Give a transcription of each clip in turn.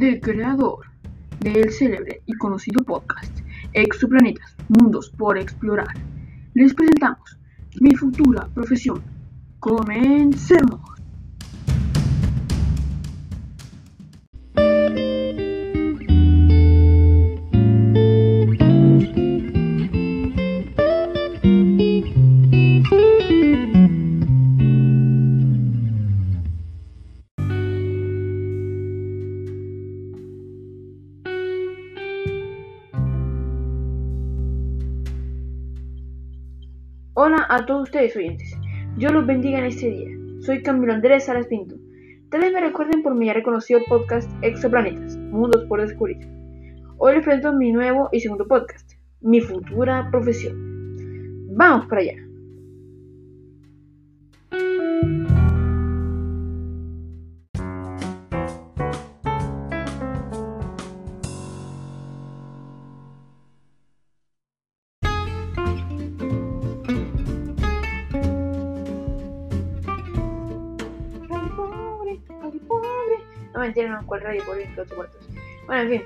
del creador del célebre y conocido podcast Exoplanetas, Mundos por Explorar, les presentamos mi futura profesión. Comencemos. Hola a todos ustedes oyentes. Yo los bendiga en este día. Soy Camilo Andrés Salas Pinto. Tal vez me recuerden por mi ya reconocido podcast Exoplanetas, Mundos por Descubrir. Hoy les presento mi nuevo y segundo podcast, Mi futura profesión. Vamos para allá. No mentira, no, cuál cuartos. Bueno, en fin.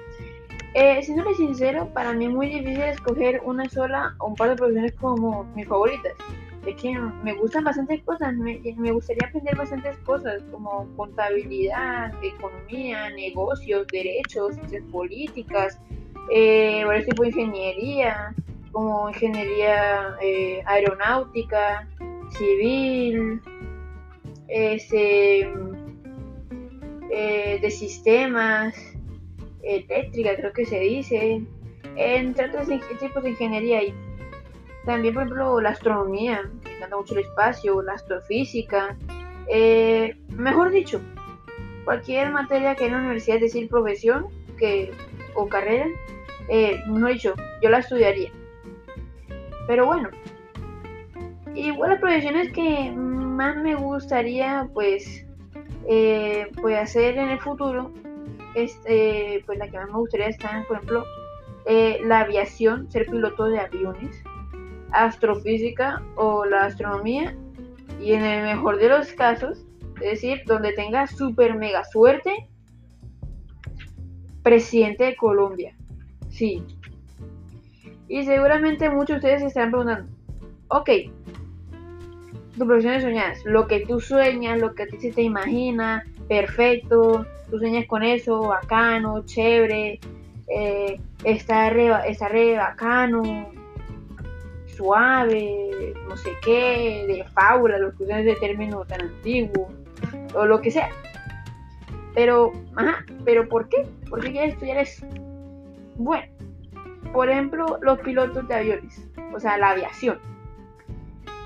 Eh, siéndole sincero, para mí es muy difícil escoger una sola o un par de profesiones como mis favoritas. Es que me gustan bastantes cosas, me, me gustaría aprender bastantes cosas como contabilidad, economía, negocios, derechos, ciencias políticas, eh, varios tipos de ingeniería, como ingeniería eh, aeronáutica, civil, este, eh, de sistemas, eléctrica creo que se dice, entre otros tipos de ingeniería y también por ejemplo la astronomía, me encanta mucho el espacio, la astrofísica, eh, mejor dicho, cualquier materia que en la universidad es decir profesión que, o carrera, eh, mejor dicho, yo la estudiaría. Pero bueno, igual las profesiones que más me gustaría pues, eh, pues hacer en el futuro, este, pues la que más me gustaría estar, por ejemplo, eh, la aviación, ser piloto de aviones, astrofísica o la astronomía, y en el mejor de los casos, es decir, donde tenga super mega suerte, presidente de Colombia. Sí. Y seguramente muchos de ustedes se estarán preguntando, ok, tus profesiones soñadas, lo que tú sueñas, lo que a ti se te imagina, perfecto, tú sueñas con eso, bacano, chévere, eh, está, re, está re bacano, suave, no sé qué, de fábula, lo que usan ese término tan antiguo, o lo que sea. Pero, ajá, pero ¿por qué? ¿Por qué quieres estudiar eso? Bueno, por ejemplo, los pilotos de aviones, o sea, la aviación.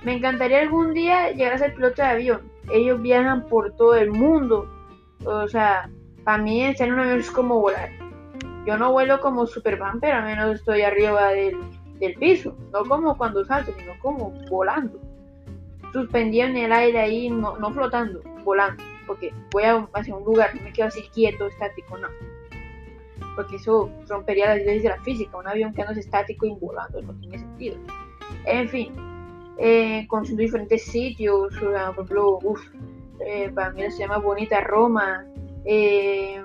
Me encantaría algún día llegar a ser piloto de avión. Ellos viajan por todo el mundo. O sea, para mí estar en un avión es como volar. Yo no vuelo como Superman, pero al menos estoy arriba del, del piso. No como cuando salto, sino como volando. Suspendido en el aire ahí, no, no flotando, volando. Porque voy a hacia un lugar, no me quedo así quieto, estático, no. Porque eso rompería las leyes de la física. Un avión quedándose estático y volando no tiene sentido. En fin, eh, conociendo diferentes sitios, por ejemplo, uf, eh, para mí se llama Bonita Roma, eh,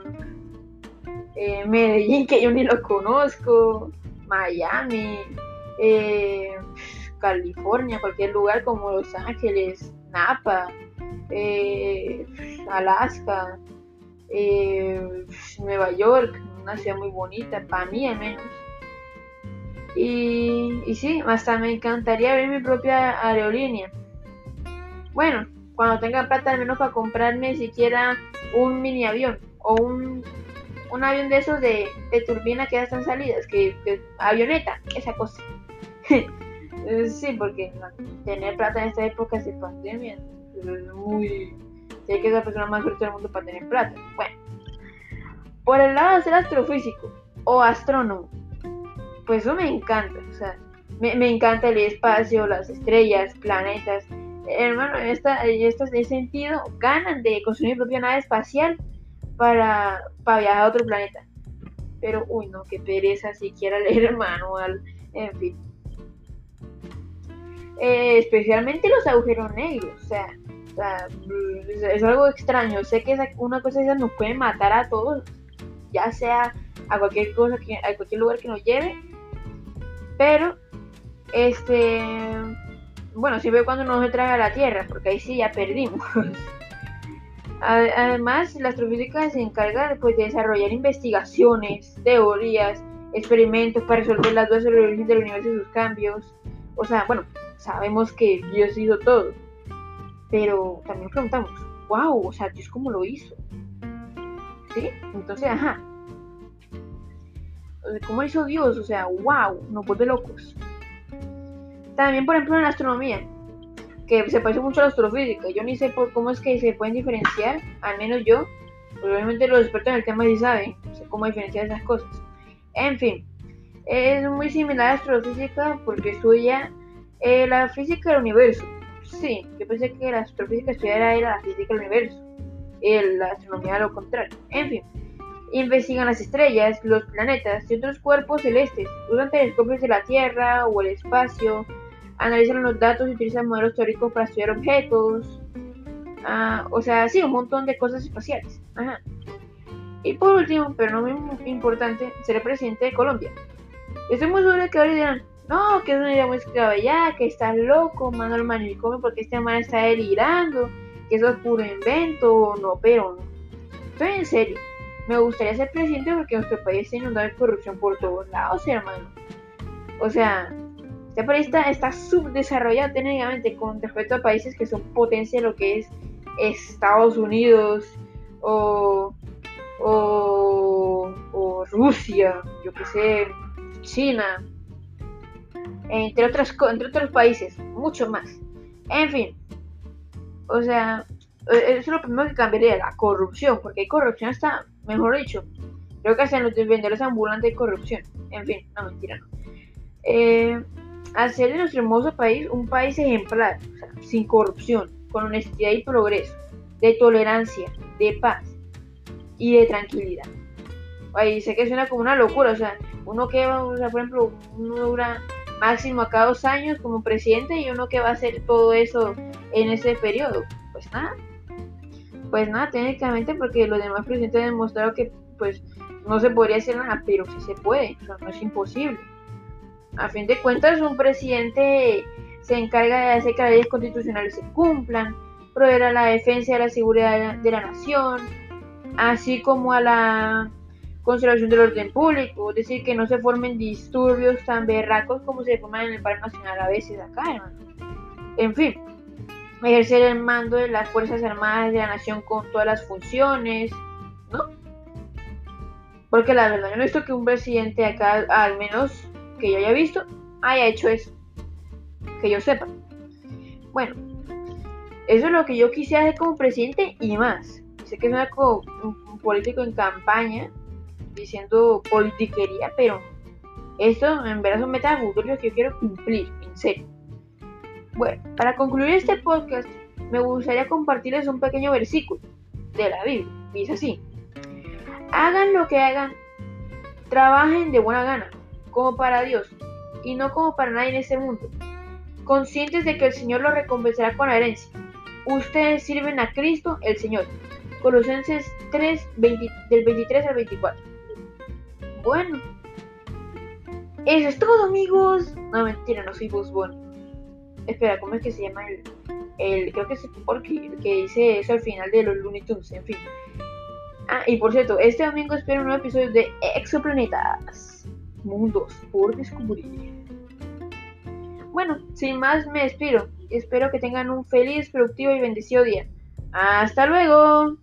eh, Medellín, que yo ni lo conozco, Miami, California, cualquier lugar como Los Ángeles, Napa, Alaska, Nueva York, una ciudad muy bonita, para mí al menos. Y, sí, hasta me encantaría ver mi propia aerolínea. Bueno, cuando tenga plata al menos para comprarme siquiera un mini avión o un, un avión de esos de, de turbina que ya están salidas, que, avioneta, esa cosa. Sí, porque tener plata en esta época de pandemia es muy... Sé que es la persona más fuerte del mundo para tener plata. Bueno, por el lado de ser astrofísico o astrónomo, pues eso me encanta. O sea, me, me encanta el espacio, las estrellas, planetas. Hermano, esta, en esta- en este sentido, ganan de construir mi propia nave espacial para, para viajar a otro planeta. Pero, uy, no, qué pereza siquiera leer el manual. En fin. Eh, especialmente los agujeros negros. O sea, es, algo extraño. Sé que una cosa de nos puede matar a todos. ya sea a cualquier cosa, que, a cualquier lugar que nos lleve. Pero, este, bueno, siempre cuando no se traga la Tierra, porque ahí sí ya perdimos. Además, la astrofísica se encarga pues, de desarrollar investigaciones, teorías, experimentos para resolver las dudas sobre el origen del universo y sus cambios. O sea, bueno, sabemos que Dios hizo todo, pero también preguntamos, wow, o sea, Dios cómo lo hizo. ¿Sí? Entonces, ajá. ¿Cómo hizo Dios? O sea, wow, nos vuelve locos. También, por ejemplo, en la astronomía, que se parece mucho a la astrofísica. Yo ni sé por cómo es que se pueden diferenciar, al menos yo. Obviamente los expertos en el tema sí saben cómo diferenciar esas cosas. En fin, es muy similar a la astrofísica porque estudia eh, la física del universo. Sí, yo pensé que la astrofísica estudiara la física del universo. Y la astronomía lo contrario. En fin, investigan las estrellas, los planetas y otros cuerpos celestes. Usan telescopios de la Tierra o el espacio analizan los datos y utilizan modelos teóricos para estudiar objetos. Ah, o sea, sí, un montón de cosas espaciales. Y por último, pero no muy importante, seré presidente de Colombia. Estoy muy seguro de que ahora dirán, no, que es una idea muy esclavallada, que estás loco, mano al manicomio porque este man está delirando, que eso es puro invento, no, pero no. Estoy en serio. Me gustaría ser presidente porque nuestro país está inundado de corrupción por todos lados, hermano. O sea, este país está, subdesarrollado técnicamente con respecto a países que son potencia lo que es Estados Unidos o, o, Rusia, yo que sé, China, entre, otras, entre otros países, mucho más. En fin, o sea, e, eso es lo primero que cambiaría, la corrupción, porque hay corrupción hasta, mejor dicho, creo que hasta en los vendedores ambulantes hay corrupción. En fin, no mentira, no. Eh, hacer de nuestro hermoso país un país ejemplar, sin corrupción, con honestidad y progreso, de tolerancia, de paz y de tranquilidad. Ay, sé que suena como una locura, o sea, uno que va, o sea, por ejemplo, uno dura máximo acá dos años como presidente y uno que va a hacer todo eso en ese periodo. Pues nada, pues nada, técnicamente porque los demás presidentes han demostrado que pues no se podría hacer nada, pero sí se puede, no es imposible. A fin de cuentas, un presidente se encarga de hacer que las leyes constitucionales se cumplan, proveer a la defensa de la seguridad de la nación, así como a la conservación del orden público, es decir, que no se formen disturbios tan berracos como se forman en el Paro Nacional a veces acá, hermano. En fin, ejercer el mando de las Fuerzas Armadas de la Nación con todas las funciones, ¿no? Porque la verdad, yo no he visto que un presidente acá, al menos que yo haya visto haya hecho eso. Que yo sepa. Bueno, eso es lo que yo quisiera hacer como presidente y más. Sé que es como un, político en campaña diciendo politiquería, pero esto en verdad son metas futuras que yo quiero cumplir, en serio. Bueno, para concluir este podcast, me gustaría compartirles un pequeño versículo de la Biblia. Dice así: Hagan lo que hagan, trabajen de buena gana como para Dios y no como para nadie en este mundo, conscientes de que el Señor los recompensará con la herencia. Ustedes sirven a Cristo el Señor. Colosenses 3, del 23 al 24. Bueno, eso es todo, amigos. No, mentira, no soy Buzz Espera, ¿cómo es que se llama el, el creo que es porque que dice eso al final de los Looney Tunes, en fin. Ah, y por cierto, este domingo espero un nuevo episodio de Exoplanetas mundos por descubrir. Bueno, sin más me despido. Espero que tengan un feliz, productivo y bendecido día. Hasta luego.